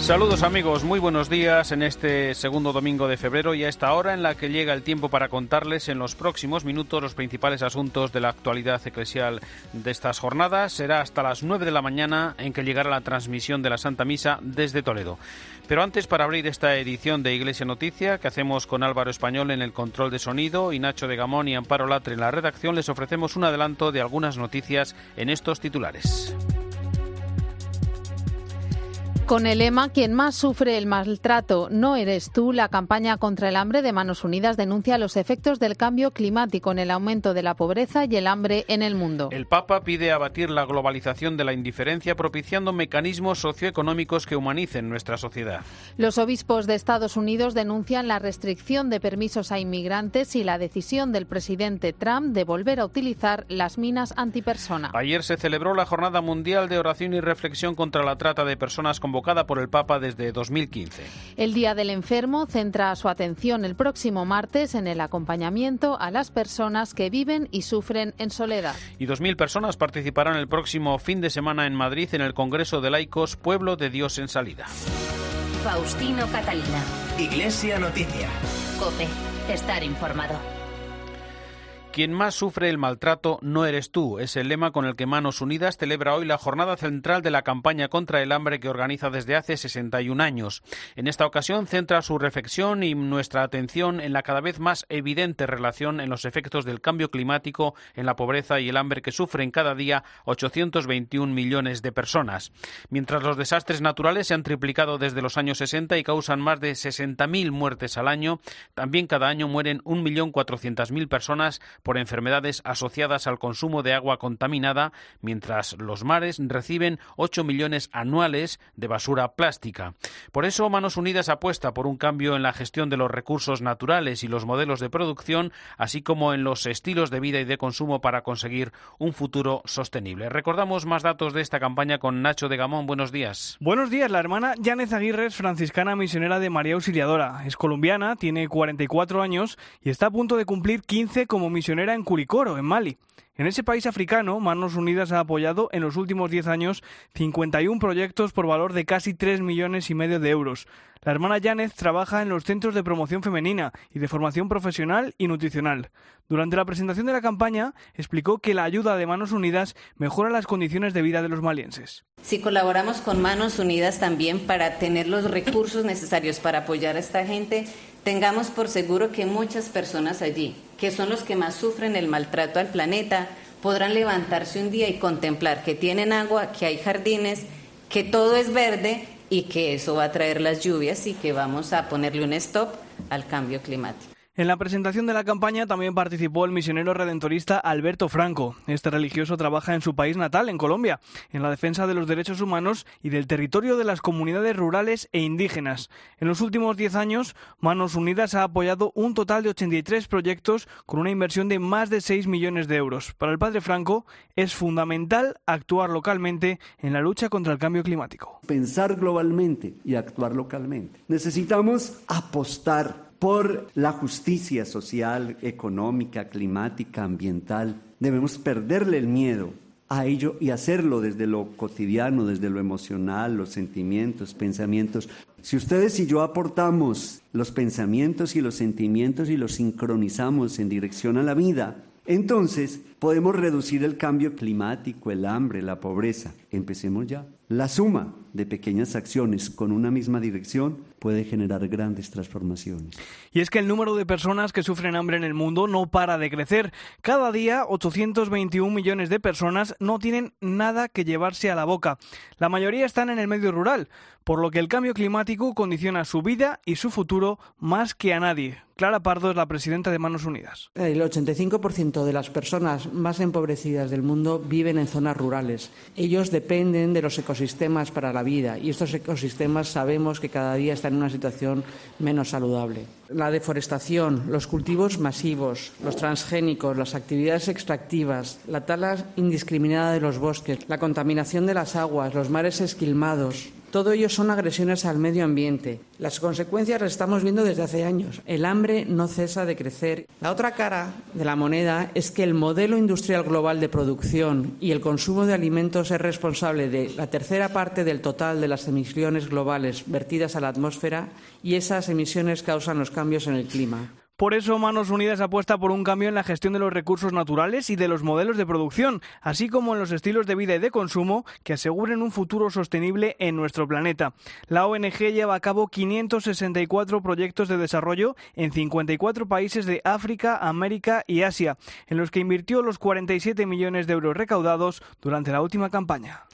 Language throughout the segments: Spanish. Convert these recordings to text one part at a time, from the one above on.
Saludos amigos, muy buenos días en este segundo domingo de febrero y a esta hora en la que llega el tiempo para contarles en los próximos minutos los principales asuntos de la actualidad eclesial de estas jornadas. Será hasta las 9 de la mañana en que llegará la transmisión de la Santa Misa desde Toledo. Pero antes, para abrir esta edición de Iglesia Noticia, que hacemos con Álvaro Español en el control de sonido y Nacho de Gamón y Amparo Latre en la redacción, les ofrecemos un adelanto de algunas noticias en estos titulares. Con el lema Quien más sufre el maltrato no eres tú, la campaña contra el hambre de Manos Unidas denuncia los efectos del cambio climático en el aumento de la pobreza y el hambre en el mundo. El Papa pide abatir la globalización de la indiferencia propiciando mecanismos socioeconómicos que humanicen nuestra sociedad. Los obispos de Estados Unidos denuncian la restricción de permisos a inmigrantes y la decisión del presidente Trump de volver a utilizar las minas antipersona. Ayer se celebró la Jornada Mundial de Oración y Reflexión contra la Trata de Personas convocada por el Papa desde 2015. El Día del Enfermo centra su atención el próximo martes en el acompañamiento a las personas que viven y sufren en soledad. Y 2.000 personas participarán el próximo fin de semana en Madrid en el Congreso de Laicos Pueblo de Dios en Salida. Faustino Catalina. Iglesia Noticia. Cope, estar informado. Quien más sufre el maltrato no eres tú. Es el lema con el que Manos Unidas celebra hoy la jornada central de la campaña contra el hambre que organiza desde hace 61 años. En esta ocasión centra su reflexión y nuestra atención en la cada vez más evidente relación en los efectos del cambio climático en la pobreza y el hambre que sufren cada día 821 millones de personas. Mientras los desastres naturales se han triplicado desde los años 60 y causan más de 60.000 muertes al año, también cada año mueren 1.400.000 personas por enfermedades asociadas al consumo de agua contaminada, mientras los mares reciben 8 millones anuales de basura plástica. Por eso, Manos Unidas apuesta por un cambio en la gestión de los recursos naturales y los modelos de producción, así como en los estilos de vida y de consumo para conseguir un futuro sostenible. Recordamos más datos de esta campaña con Nacho de Gamón. Buenos días. Buenos días. La hermana Janet Aguirre es franciscana misionera de María Auxiliadora. Es colombiana, tiene 44 años y está a punto de cumplir 15 como misionera en Curicoro, en Mali. En ese país africano, Manos Unidas ha apoyado en los últimos 10 años 51 proyectos por valor de casi 3 millones y medio de euros. La hermana Janet trabaja en los centros de promoción femenina y de formación profesional y nutricional. Durante la presentación de la campaña, explicó que la ayuda de Manos Unidas mejora las condiciones de vida de los malienses. Si colaboramos con Manos Unidas también para tener los recursos necesarios para apoyar a esta gente, tengamos por seguro que muchas personas allí, que son los que más sufren el maltrato al planeta, podrán levantarse un día y contemplar que tienen agua, que hay jardines, que todo es verde y que eso va a traer las lluvias y que vamos a ponerle un stop al cambio climático. En la presentación de la campaña también participó el misionero redentorista Alberto Franco. Este religioso trabaja en su país natal, en Colombia, en la defensa de los derechos humanos y del territorio de las comunidades rurales e indígenas. En los últimos 10 años, Manos Unidas ha apoyado un total de 83 proyectos con una inversión de más de 6 millones de euros. Para el padre Franco es fundamental actuar localmente en la lucha contra el cambio climático. Pensar globalmente y actuar localmente. Necesitamos apostar por la justicia social, económica, climática, ambiental. Debemos perderle el miedo a ello y hacerlo desde lo cotidiano, desde lo emocional, los sentimientos, pensamientos. Si ustedes y yo aportamos los pensamientos y los sentimientos y los sincronizamos en dirección a la vida, entonces podemos reducir el cambio climático, el hambre, la pobreza. Empecemos ya. La suma de pequeñas acciones con una misma dirección puede generar grandes transformaciones. Y es que el número de personas que sufren hambre en el mundo no para de crecer. Cada día 821 millones de personas no tienen nada que llevarse a la boca. La mayoría están en el medio rural, por lo que el cambio climático condiciona su vida y su futuro más que a nadie. Clara Pardo es la presidenta de Manos Unidas. El 85% de las personas más empobrecidas del mundo viven en zonas rurales. Ellos dependen de los ecosistemas para la vida y estos ecosistemas sabemos que cada día están en una situación menos saludable. La deforestación, los cultivos masivos, los transgénicos, las actividades extractivas, la tala indiscriminada de los bosques, la contaminación de las aguas, los mares esquilmados, Todo ello son agresiones al medio ambiente. Las consecuencias las estamos viendo desde hace años. El hambre no cesa de crecer. La otra cara de la moneda es que el modelo industrial global de producción y el consumo de alimentos es responsable de la tercera parte del total de las emisiones globales vertidas a la atmósfera y esas emisiones causan los en el clima. Por eso Manos Unidas apuesta por un cambio en la gestión de los recursos naturales y de los modelos de producción, así como en los estilos de vida y de consumo que aseguren un futuro sostenible en nuestro planeta. La ONG lleva a cabo 564 proyectos de desarrollo en 54 países de África, América y Asia, en los que invirtió los 47 millones de euros recaudados durante la última campaña.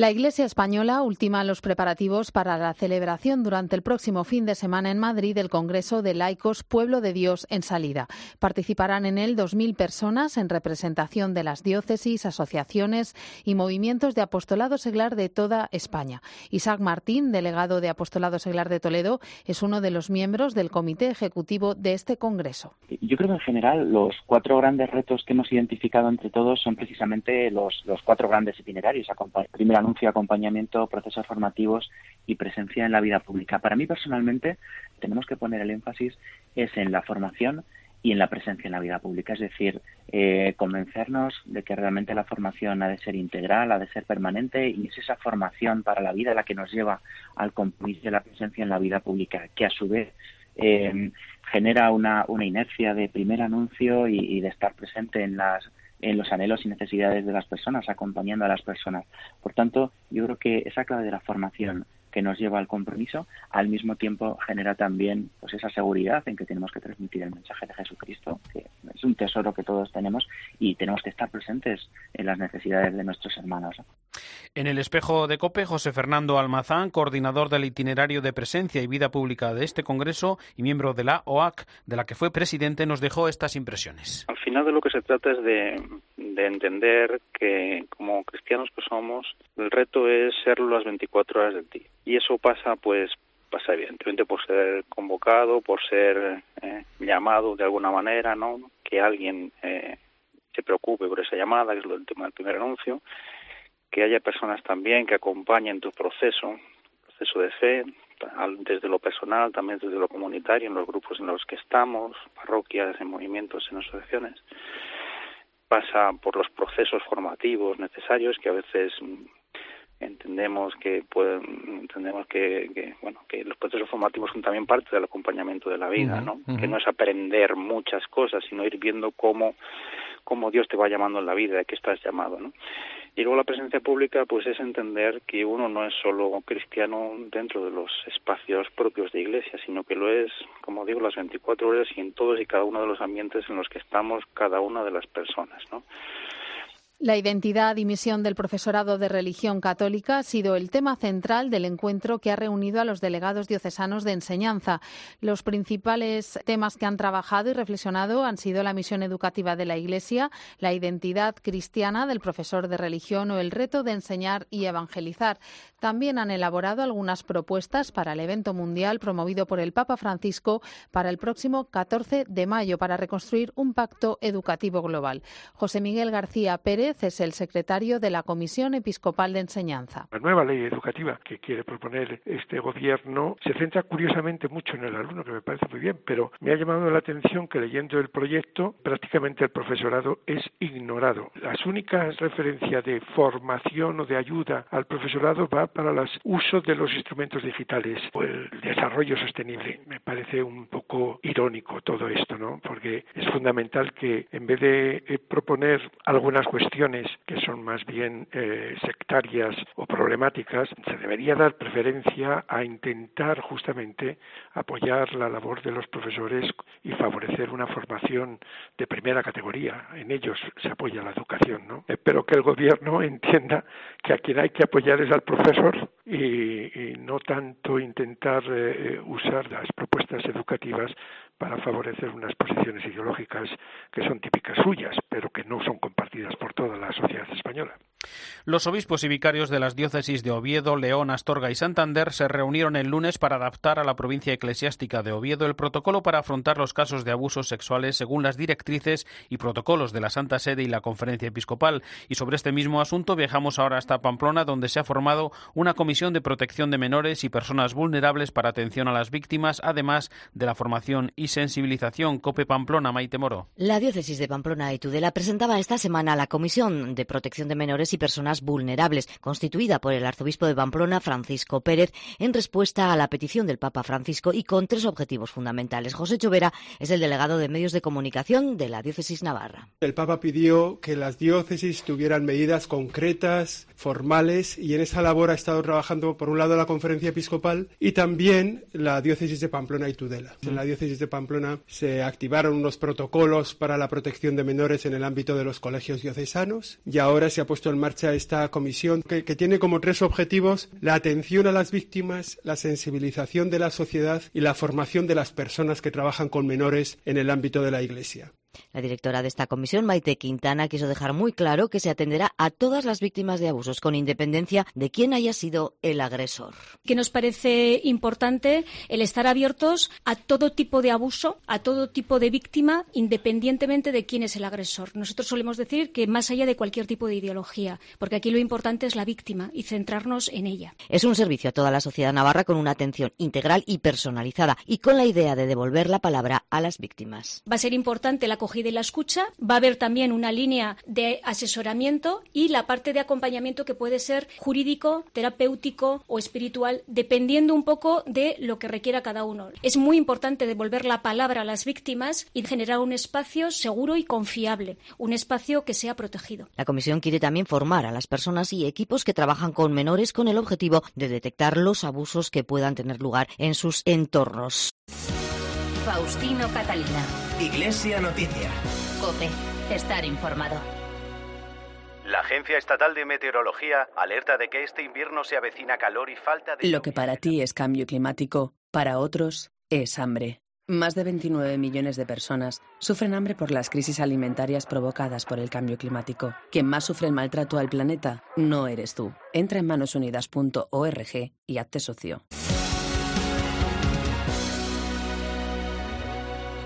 La Iglesia española ultima los preparativos para la celebración durante el próximo fin de semana en Madrid del Congreso de Laicos Pueblo de Dios en salida. Participarán en él 2.000 personas en representación de las diócesis, asociaciones y movimientos de apostolado seglar de toda España. Isaac Martín, delegado de Apostolado Seglar de Toledo, es uno de los miembros del comité ejecutivo de este Congreso. Yo creo que en general los cuatro grandes retos que hemos identificado entre todos son precisamente los, los cuatro grandes itinerarios. Primero, acompañamiento, procesos formativos y presencia en la vida pública. Para mí personalmente tenemos que poner el énfasis es en la formación y en la presencia en la vida pública, es decir, eh, convencernos de que realmente la formación ha de ser integral, ha de ser permanente y es esa formación para la vida la que nos lleva al compromiso de la presencia en la vida pública, que a su vez eh, genera una inercia de primer anuncio y de estar presente en las en los anhelos y necesidades de las personas, acompañando a las personas. Por tanto, yo creo que esa clave de la formación que nos lleva al compromiso, al mismo tiempo genera también pues esa seguridad en que tenemos que transmitir el mensaje de Jesucristo, que es un tesoro que todos tenemos y tenemos que estar presentes en las necesidades de nuestros hermanos. En el espejo de COPE, José Fernando Almazán, coordinador del itinerario de presencia y vida pública de este Congreso y miembro de la OAC, de la que fue presidente, nos dejó estas impresiones. Al final de lo que se trata es de, de entender que como cristianos que somos, el reto es serlo las 24 horas del día y eso pasa pues pasa evidentemente por ser convocado, por ser eh, llamado de alguna manera, ¿no? Que alguien eh, se preocupe por esa llamada, que es lo del tema del primer anuncio, que haya personas también que acompañen tu proceso, proceso de fe, desde lo personal, también desde lo comunitario, en los grupos en los que estamos, parroquias, en movimientos, en asociaciones. Pasa por los procesos formativos necesarios que a veces entendemos que pueden, entendemos que, bueno que los procesos formativos son también parte del acompañamiento de la vida no que no es aprender muchas cosas sino ir viendo cómo cómo Dios te va llamando en la vida de que estás llamado no y luego la presencia pública pues es entender que uno no es solo cristiano dentro de los espacios propios de iglesia sino que lo es como digo las 24 horas y en todos y cada uno de los ambientes en los que estamos cada una de las personas no la identidad y misión del profesorado de religión católica ha sido el tema central del encuentro que ha reunido a los delegados diocesanos de enseñanza. Los principales temas que han trabajado y reflexionado han sido la misión educativa de la Iglesia, la identidad cristiana del profesor de religión o el reto de enseñar y evangelizar. También han elaborado algunas propuestas para el evento mundial promovido por el Papa Francisco para el próximo 14 de mayo para reconstruir un pacto educativo global. José Miguel García Pérez es el secretario de la Comisión Episcopal de Enseñanza. La nueva ley educativa que quiere proponer este gobierno se centra curiosamente mucho en el alumno, que me parece muy bien, pero me ha llamado la atención que leyendo el proyecto prácticamente el profesorado es ignorado. Las únicas referencias de formación o de ayuda al profesorado va para el uso de los instrumentos digitales o el desarrollo sostenible. Me parece un poco irónico todo esto, ¿no? Porque es fundamental que en vez de eh, proponer algunas cuestiones que son más bien eh, sectarias o problemáticas, se debería dar preferencia a intentar justamente apoyar la labor de los profesores y favorecer una formación de primera categoría. En ellos se apoya la educación. ¿no? Espero que el Gobierno entienda que a quien hay que apoyar es al profesor y, no tanto intentar eh, eh, usar las propuestas educativas para favorecer unas posiciones ideológicas que son típicas suyas, pero que no son compartidas por toda la sociedad española. Los obispos y vicarios de las diócesis de Oviedo, León, Astorga y Santander se reunieron el lunes para adaptar a la provincia eclesiástica de Oviedo el protocolo para afrontar los casos de abusos sexuales según las directrices y protocolos de la Santa Sede y la Conferencia Episcopal. Y sobre este mismo asunto viajamos ahora hasta Pamplona, donde se ha formado una comisión de protección de menores y personas vulnerables para atención a las víctimas, además de la formación y sensibilización. Cope Pamplona, Maite Moro. La diócesis de Pamplona y Tudela presentaba esta semana la comisión de protección de menores y personas vulnerables, constituida por el arzobispo de Pamplona, Francisco Pérez, en respuesta a la petición del Papa Francisco y con tres objetivos fundamentales. José Chovera es el delegado de medios de comunicación de la diócesis navarra. El Papa pidió que las diócesis tuvieran medidas concretas, formales, y en esa labor ha estado trabajando, por un lado, la conferencia episcopal y también la diócesis de Pamplona y Tudela. En la diócesis de Pamplona se activaron unos protocolos para la protección de menores en el ámbito de los colegios diocesanos y ahora se ha puesto en marcha esta comisión que, que, tiene como tres objetivos la atención a las víctimas, la sensibilización de la sociedad y la formación de las personas que trabajan con menores en el ámbito de la Iglesia. La directora de esta comisión, Maite Quintana, quiso dejar muy claro que se atenderá a todas las víctimas de abusos, con independencia de quién haya sido el agresor. Que nos parece importante el estar abiertos a todo tipo de abuso, a todo tipo de víctima, independientemente de quién es el agresor. Nosotros solemos decir que más allá de cualquier tipo de ideología, porque aquí lo importante es la víctima y centrarnos en ella. Es un servicio a toda la sociedad navarra con una atención integral y personalizada y con la idea de devolver la palabra a las víctimas. Va a ser importante la acogida y la escucha. Va a haber también una línea de asesoramiento y la parte de acompañamiento que puede ser jurídico, terapéutico o espiritual, dependiendo un poco de lo que requiera cada uno. Es muy importante devolver la palabra a las víctimas y generar un espacio seguro y confiable, un espacio que sea protegido. La comisión quiere también formar a las personas y equipos que trabajan con menores con el objetivo de detectar los abusos que puedan tener lugar en sus entornos. Faustino Catalina. Iglesia Noticia. Cope. Estar informado. La Agencia Estatal de Meteorología alerta de que este invierno se avecina calor y falta de... Lo que para ti es cambio climático, para otros es hambre. Más de 29 millones de personas sufren hambre por las crisis alimentarias provocadas por el cambio climático. Quien más sufre el maltrato al planeta no eres tú. Entra en manosunidas.org y hazte socio.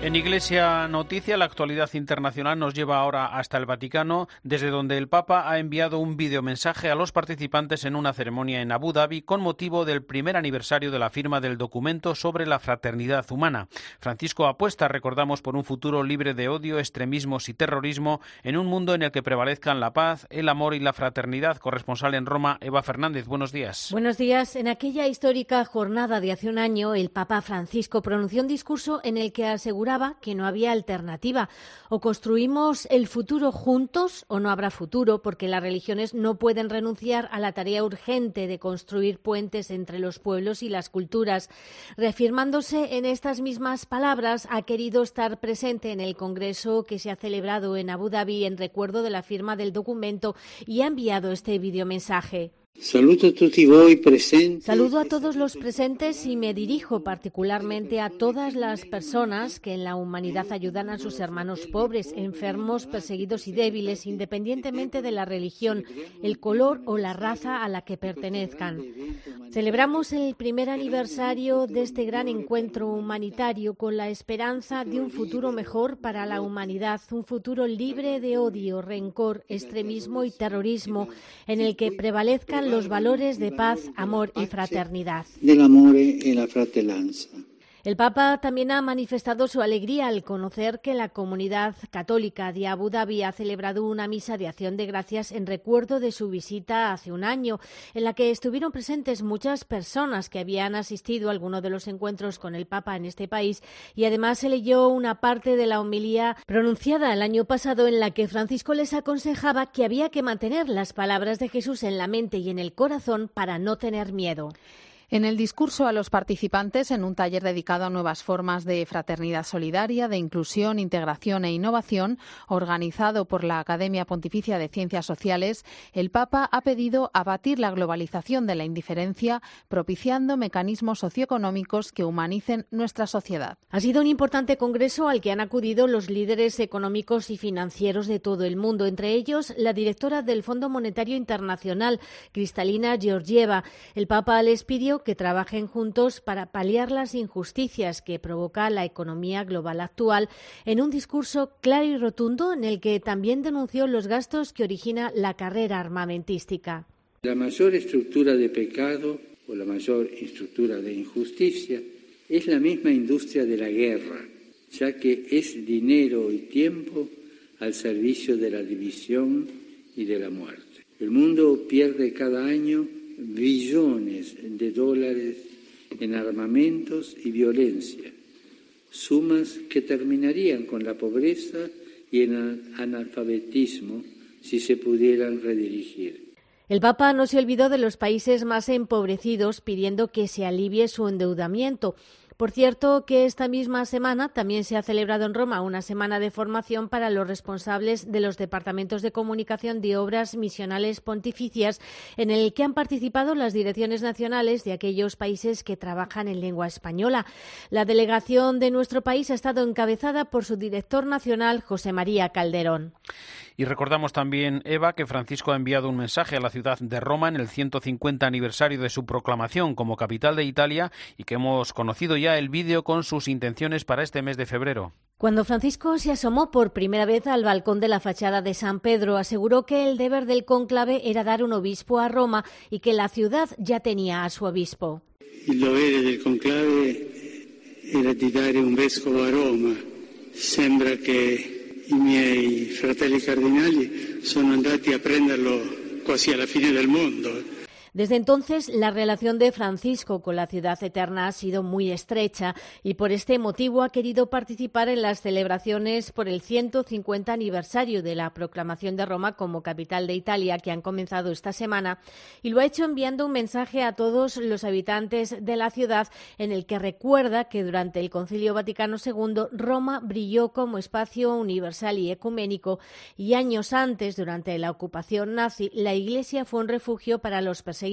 En Iglesia Noticia, la actualidad internacional nos lleva ahora hasta el Vaticano, desde donde el Papa ha enviado un videomensaje a los participantes en una ceremonia en Abu Dhabi con motivo del primer aniversario de la firma del documento sobre la fraternidad humana. Francisco apuesta, recordamos, por un futuro libre de odio, extremismos y terrorismo en un mundo en el que prevalezcan la paz, el amor y la fraternidad. Corresponsal en Roma, Eva Fernández. Buenos días. Buenos días. En aquella histórica jornada de hace un año, el Papa Francisco pronunció un discurso en el que aseguraba que no había alternativa. O construimos el futuro juntos o no habrá futuro, porque las religiones no pueden renunciar a la tarea urgente de construir puentes entre los pueblos y las culturas. Reafirmándose en estas mismas palabras, ha querido estar presente en el Congreso que se ha celebrado en Abu Dhabi en recuerdo de la firma del documento y ha enviado este videomensaje. Saludo a todos los presentes y me dirijo particularmente a todas las personas que en la humanidad ayudan a sus hermanos pobres, enfermos, perseguidos y débiles, independientemente de la religión, el color o la raza a la que pertenezcan. Celebramos el primer aniversario de este gran encuentro humanitario con la esperanza de un futuro mejor para la humanidad, un futuro libre de odio, rencor, extremismo y terrorismo, en el que prevalezcan los valores de paz, amor y fraternidad. Del amor y la fratellanza. El Papa también ha manifestado su alegría al conocer que la comunidad católica de Abu Dhabi ha celebrado una misa de acción de gracias en recuerdo de su visita hace un año, en la que estuvieron presentes muchas personas que habían asistido a alguno de los encuentros con el Papa en este país y además se leyó una parte de la homilía pronunciada el año pasado en la que Francisco les aconsejaba que había que mantener las palabras de Jesús en la mente y en el corazón para no tener miedo. En el discurso a los participantes en un taller dedicado a nuevas formas de fraternidad solidaria, de inclusión, integración e innovación, organizado por la Academia Pontificia de Ciencias Sociales, el Papa ha pedido abatir la globalización de la indiferencia, propiciando mecanismos socioeconómicos que humanicen nuestra sociedad. Ha sido un importante congreso al que han acudido los líderes económicos y financieros de todo el mundo, entre ellos la directora del Fondo Monetario Internacional, Cristalina Georgieva. El Papa les pidió que trabajen juntos para paliar las injusticias que provoca la economía global actual en un discurso claro y rotundo en el que también denunció los gastos que origina la carrera armamentística. La mayor estructura de pecado o la mayor estructura de injusticia es la misma industria de la guerra, ya que es dinero y tiempo al servicio de la división y de la muerte. El mundo pierde cada año billones de dólares en armamentos y violencia, sumas que terminarían con la pobreza y el analfabetismo si se pudieran redirigir. El Papa no se olvidó de los países más empobrecidos pidiendo que se alivie su endeudamiento. Por cierto, que esta misma semana también se ha celebrado en Roma una semana de formación para los responsables de los departamentos de comunicación de obras misionales pontificias, en el que han participado las direcciones nacionales de aquellos países que trabajan en lengua española. La delegación de nuestro país ha estado encabezada por su director nacional, José María Calderón. Y recordamos también, Eva, que Francisco ha enviado un mensaje a la ciudad de Roma en el 150 aniversario de su proclamación como capital de Italia y que hemos conocido ya el vídeo con sus intenciones para este mes de febrero. Cuando Francisco se asomó por primera vez al balcón de la fachada de San Pedro, aseguró que el deber del cónclave era dar un obispo a Roma y que la ciudad ya tenía a su obispo. El deber del conclave era de dar un vescovo a Roma. Sembra que i miei fratelli cardinali sono andati a prenderlo quasi alla fine del mondo. Desde entonces, la relación de Francisco con la ciudad eterna ha sido muy estrecha y por este motivo ha querido participar en las celebraciones por el 150 aniversario de la proclamación de Roma como capital de Italia que han comenzado esta semana y lo ha hecho enviando un mensaje a todos los habitantes de la ciudad en el que recuerda que durante el Concilio Vaticano II Roma brilló como espacio universal y ecuménico y años antes, durante la ocupación nazi, la Iglesia fue un refugio para los perseguidos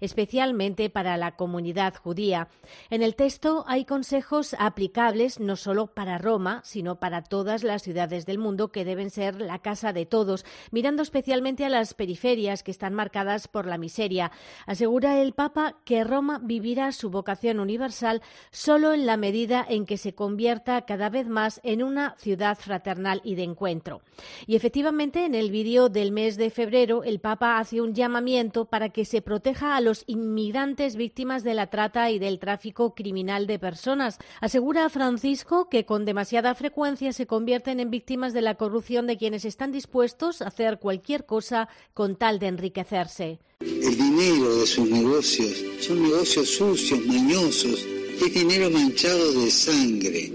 especialmente para la comunidad judía. En el texto hay consejos aplicables no solo para Roma, sino para todas las ciudades del mundo que deben ser la casa de todos, mirando especialmente a las periferias que están marcadas por la miseria. Asegura el Papa que Roma vivirá su vocación universal solo en la medida en que se convierta cada vez más en una ciudad fraternal y de encuentro. Y efectivamente, en el vídeo del mes de febrero, el Papa hace un llamamiento para que se proteja a los inmigrantes víctimas de la trata y del tráfico criminal de personas. Asegura Francisco que con demasiada frecuencia se convierten en víctimas de la corrupción de quienes están dispuestos a hacer cualquier cosa con tal de enriquecerse. El dinero de sus negocios son negocios sucios, mañosos, es dinero manchado de sangre.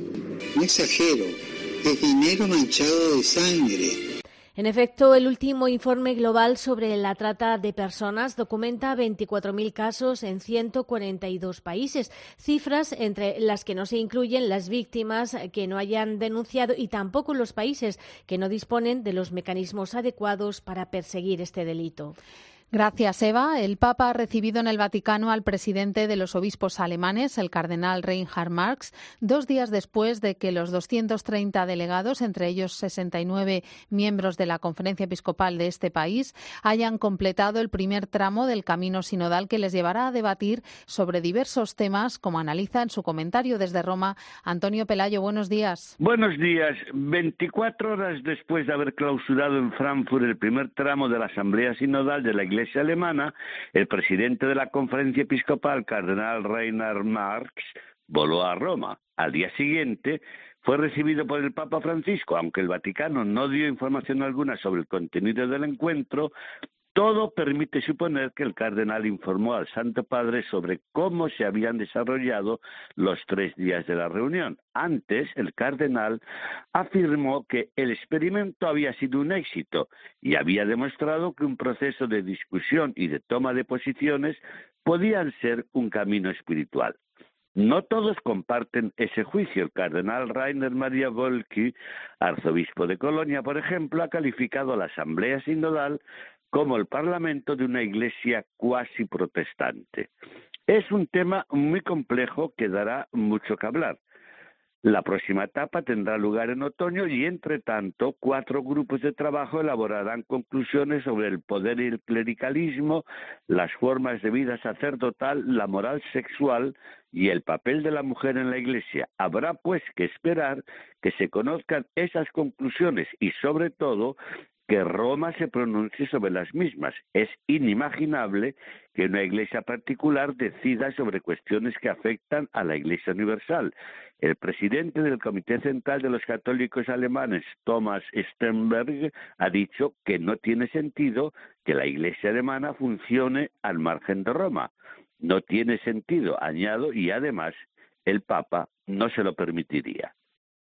No exagero, es dinero manchado de sangre. En efecto, el último informe global sobre la trata de personas documenta 24.000 casos en 142 países, cifras entre las que no se incluyen las víctimas que no hayan denunciado y tampoco los países que no disponen de los mecanismos adecuados para perseguir este delito. Gracias, Eva. El Papa ha recibido en el Vaticano al presidente de los obispos alemanes, el cardenal Reinhard Marx, dos días después de que los 230 delegados, entre ellos 69 miembros de la conferencia episcopal de este país, hayan completado el primer tramo del camino sinodal que les llevará a debatir sobre diversos temas, como analiza en su comentario desde Roma Antonio Pelayo. Buenos días. Buenos días. 24 horas después de haber clausurado en Frankfurt el primer tramo de la Asamblea Sinodal de la Iglesia Alemana, el presidente de la conferencia episcopal, cardenal Reinhard Marx, voló a Roma. Al día siguiente fue recibido por el Papa Francisco, aunque el Vaticano no dio información alguna sobre el contenido del encuentro, todo permite suponer que el cardenal informó al Santo Padre sobre cómo se habían desarrollado los tres días de la reunión. Antes, el cardenal afirmó que el experimento había sido un éxito y había demostrado que un proceso de discusión y de toma de posiciones podían ser un camino espiritual. No todos comparten ese juicio. El cardenal Rainer Maria Volki, arzobispo de Colonia, por ejemplo, ha calificado a la Asamblea Sinodal como el Parlamento de una iglesia cuasi protestante. Es un tema muy complejo que dará mucho que hablar. La próxima etapa tendrá lugar en otoño y, entre tanto, cuatro grupos de trabajo elaborarán conclusiones sobre el poder y el clericalismo, las formas de vida sacerdotal, la moral sexual y el papel de la mujer en la Iglesia. Habrá, pues, que esperar que se conozcan esas conclusiones y, sobre todo, que Roma se pronuncie sobre las mismas. Es inimaginable que una iglesia particular decida sobre cuestiones que afectan a la Iglesia Universal. El presidente del Comité Central de los Católicos Alemanes, Thomas Sternberg, ha dicho que no tiene sentido que la Iglesia alemana funcione al margen de Roma. No tiene sentido, añado, y además el Papa no se lo permitiría.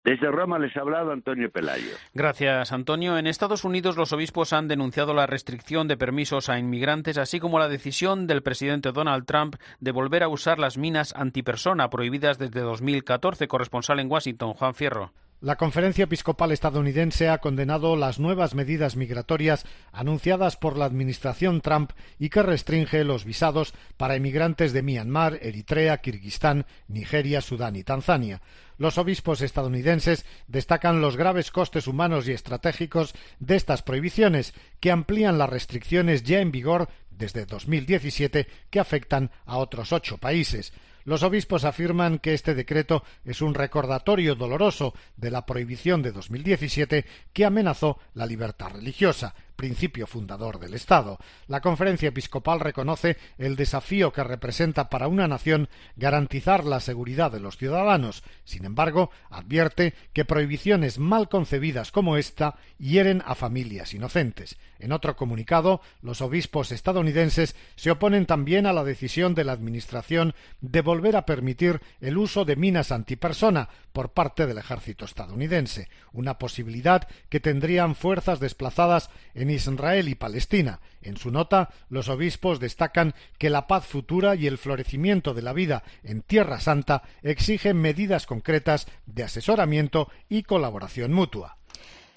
Desde Roma les ha hablado Antonio Pelayo. Gracias, Antonio. En Estados Unidos los obispos han denunciado la restricción de permisos a inmigrantes, así como la decisión del presidente Donald Trump de volver a usar las minas antipersona prohibidas desde 2014. Corresponsal en Washington, Juan Fierro. La Conferencia Episcopal estadounidense ha condenado las nuevas medidas migratorias anunciadas por la administración Trump y que restringe los visados para emigrantes de Myanmar, Eritrea, Kirguistán, Nigeria, Sudán y Tanzania. Los obispos estadounidenses destacan los graves costes humanos y estratégicos de estas prohibiciones, que amplían las restricciones ya en vigor desde 2017 que afectan a otros ocho países. Los obispos afirman que este decreto es un recordatorio doloroso de la prohibición de 2017 que amenazó la libertad religiosa principio fundador del Estado. La conferencia episcopal reconoce el desafío que representa para una nación garantizar la seguridad de los ciudadanos. Sin embargo, advierte que prohibiciones mal concebidas como esta hieren a familias inocentes. En otro comunicado, los obispos estadounidenses se oponen también a la decisión de la Administración de volver a permitir el uso de minas antipersona por parte del ejército estadounidense, una posibilidad que tendrían fuerzas desplazadas en Israel y Palestina. En su nota, los obispos destacan que la paz futura y el florecimiento de la vida en Tierra Santa exigen medidas concretas de asesoramiento y colaboración mutua.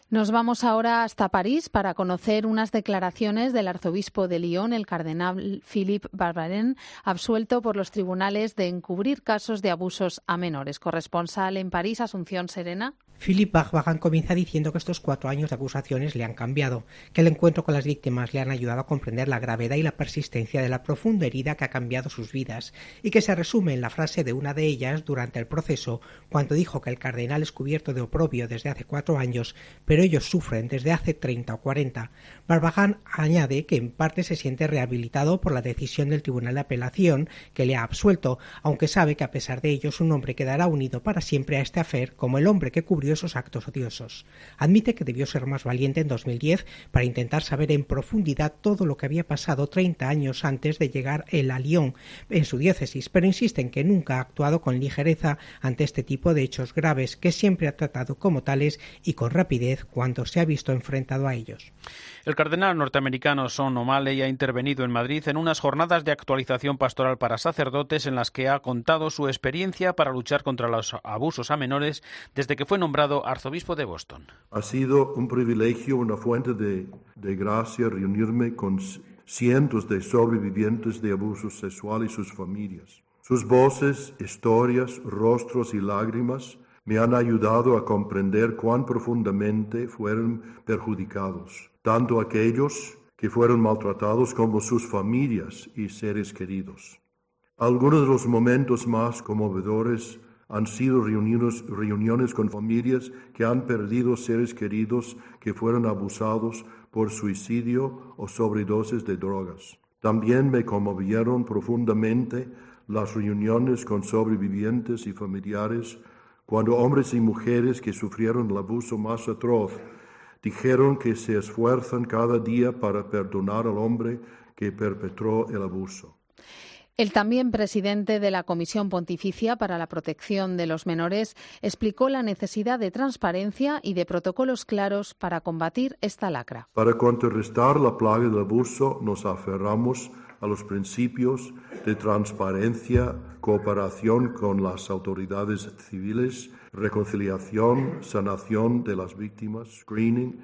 Nos vamos ahora hasta París para conocer unas declaraciones del arzobispo de Lyon, el cardenal Philippe Barbarin, absuelto por los tribunales de encubrir casos de abusos a menores. Corresponsal en París, Asunción Serena. Philippe Barbagán comienza diciendo que estos cuatro años de acusaciones le han cambiado, que el encuentro con las víctimas le han ayudado a comprender la gravedad y la persistencia de la profunda herida que ha cambiado sus vidas, y que se resume en la frase de una de ellas durante el proceso, cuando dijo que el cardenal es cubierto de oprobio desde hace cuatro años, pero ellos sufren desde hace treinta o cuarenta. Barbagán añade que en parte se siente rehabilitado por la decisión del Tribunal de Apelación que le ha absuelto, aunque sabe que a pesar de ello su nombre quedará unido para siempre a este afer como el hombre que cubrió esos actos odiosos. Admite que debió ser más valiente en 2010 para intentar saber en profundidad todo lo que había pasado 30 años antes de llegar el a Lyon en su diócesis, pero insiste en que nunca ha actuado con ligereza ante este tipo de hechos graves que siempre ha tratado como tales y con rapidez cuando se ha visto enfrentado a ellos. El cardenal norteamericano Son O'Malley ha intervenido en Madrid en unas jornadas de actualización pastoral para sacerdotes en las que ha contado su experiencia para luchar contra los abusos a menores desde que fue nombrado arzobispo de Boston. Ha sido un privilegio, una fuente de, de gracia reunirme con cientos de sobrevivientes de abusos sexuales y sus familias. Sus voces, historias, rostros y lágrimas me han ayudado a comprender cuán profundamente fueron perjudicados tanto aquellos que fueron maltratados como sus familias y seres queridos. Algunos de los momentos más conmovedores han sido reuniones, con familias que han perdido seres queridos que fueron abusados por suicidio o sobredosis de drogas. También me conmovieron profundamente las reuniones con sobrevivientes y familiares cuando hombres y mujeres que sufrieron el abuso más atroz dijeron que se esfuerzan cada día para perdonar al hombre que perpetró el abuso. El también presidente de la Comisión Pontificia para la Protección de los Menores explicó la necesidad de transparencia y de protocolos claros para combatir esta lacra. Para contrarrestar la plaga del abuso nos aferramos a los principios de transparencia, cooperación con las autoridades civiles, reconciliación, sanación de las víctimas, screening,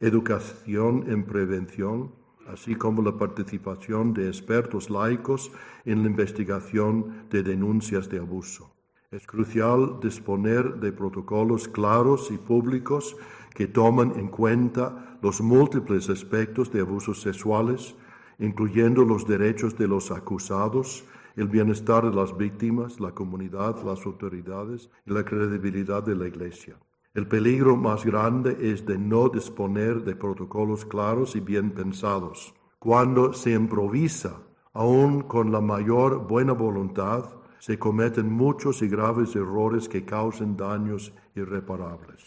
educación en prevención, así como la participación de expertos laicos en la investigación de denuncias de abuso. Es crucial disponer de protocolos claros y públicos que toman en cuenta los múltiples aspectos de abusos sexuales, incluyendo los derechos de los acusados, el bienestar de las víctimas, la comunidad, las autoridades y la credibilidad de la Iglesia. El peligro más grande es de no disponer de protocolos claros y bien pensados. Cuando se improvisa, aun con la mayor buena voluntad, se cometen muchos y graves errores que causan daños irreparables.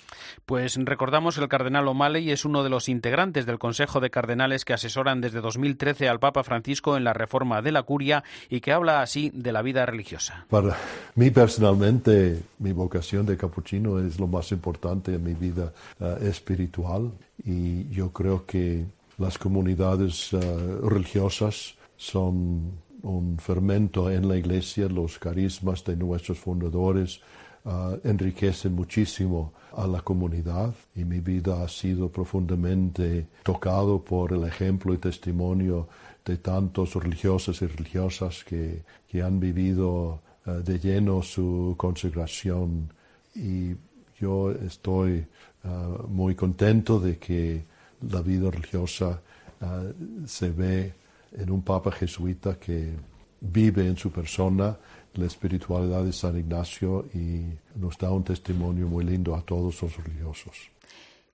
Pues recordamos que el cardenal O'Malley es uno de los integrantes del Consejo de Cardenales que asesoran desde 2013 al Papa Francisco en la reforma de la curia y que habla así de la vida religiosa. Para mí personalmente, mi vocación de capuchino es lo más importante en mi vida uh, espiritual y yo creo que las comunidades uh, religiosas son un fermento en la iglesia, los carismas de nuestros fundadores uh, enriquecen muchísimo a la comunidad y mi vida ha sido profundamente tocado por el ejemplo y testimonio de tantos religiosos y religiosas que, que han vivido uh, de lleno su consagración. Y yo estoy uh, muy contento de que la vida religiosa se ve en un papa jesuita que vive en su persona la espiritualidad de San Ignacio y nos da un testimonio muy lindo a todos los religiosos.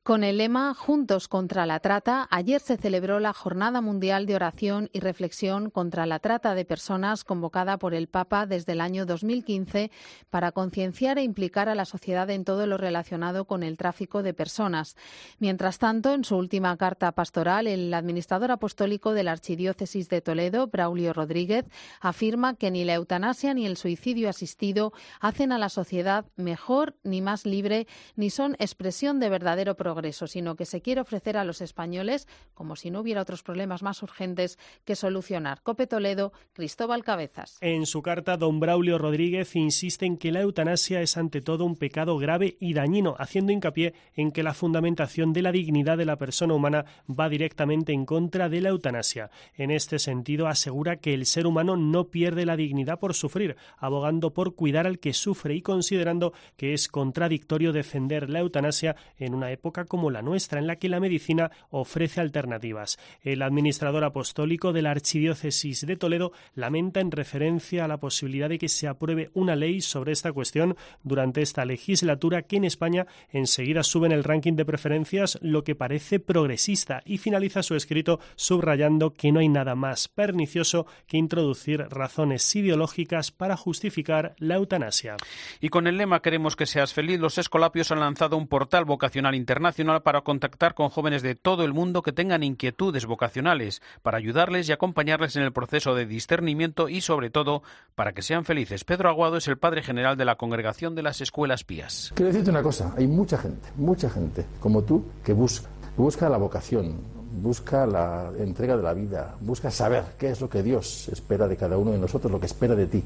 Con el lema Juntos contra la Trata, ayer se celebró la Jornada Mundial de Oración y Reflexión contra la Trata de Personas convocada por el Papa desde el año 2015 para concienciar e implicar a la sociedad en todo lo relacionado con el tráfico de personas. Mientras tanto, en su última carta pastoral, el administrador apostólico de la Archidiócesis de Toledo, Braulio Rodríguez, afirma que ni la eutanasia ni el suicidio asistido hacen a la sociedad mejor ni más libre ni son expresión de verdadero progreso sino que se quiere ofrecer a los españoles como si no hubiera otros problemas más urgentes que solucionar. Cope Toledo, Cristóbal Cabezas. En su carta, don Braulio Rodríguez insiste en que la eutanasia es ante todo un pecado grave y dañino, haciendo hincapié en que la fundamentación de la dignidad de la persona humana va directamente en contra de la eutanasia. En este sentido, asegura que el ser humano no pierde la dignidad por sufrir, abogando por cuidar al que sufre y considerando que es contradictorio defender la eutanasia en una época como la nuestra, en la que la medicina ofrece alternativas. El administrador apostólico de la Archidiócesis de Toledo lamenta en referencia a la posibilidad de que se apruebe una ley sobre esta cuestión durante esta legislatura que en España enseguida sube en el ranking de preferencias lo que parece progresista y finaliza su escrito subrayando que no hay nada más pernicioso que introducir razones ideológicas para justificar la eutanasia. Y con el lema Queremos que seas feliz, los escolapios han lanzado un portal vocacional internacional para contactar con jóvenes de todo el mundo que tengan inquietudes vocacionales, para ayudarles y acompañarles en el proceso de discernimiento y, sobre todo, para que sean felices. Pedro Aguado es el padre general de la Congregación de las Escuelas Pías. Quiero decirte una cosa, hay mucha gente, mucha gente como tú que busca, busca la vocación, busca la entrega de la vida, busca saber qué es lo que Dios espera de cada uno de nosotros, lo que espera de ti.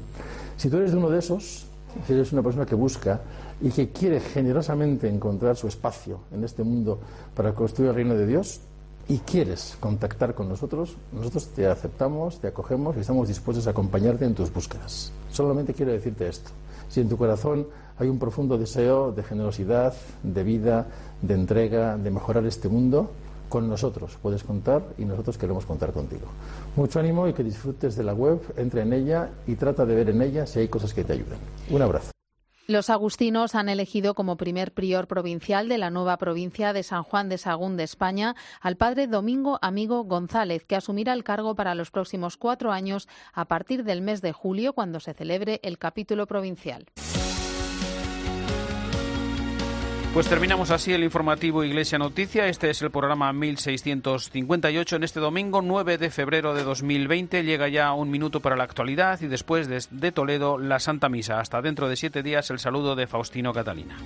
Si tú eres uno de esos, si eres una persona que busca y que quiere generosamente encontrar su espacio en este mundo para construir el reino de Dios y quieres contactar con nosotros, nosotros te aceptamos, te acogemos y estamos dispuestos a acompañarte en tus búsquedas. Solamente quiero decirte esto. Si en tu corazón hay un profundo deseo de generosidad, de vida, de entrega, de mejorar este mundo, con nosotros puedes contar y nosotros queremos contar contigo. Mucho ánimo y que disfrutes de la web, entra en ella y trata de ver en ella si hay cosas que te ayuden. Un abrazo. Los agustinos han elegido como primer prior provincial de la nueva provincia de San Juan de Sagún de España al padre Domingo Amigo González, que asumirá el cargo para los próximos cuatro años a partir del mes de julio, cuando se celebre el capítulo provincial. Pues terminamos así el informativo Iglesia Noticia. Este es el programa 1658. En este domingo 9 de febrero de 2020 llega ya un minuto para la actualidad y después de, Toledo la Santa Misa. Hasta dentro de siete días el saludo de Faustino Catalina.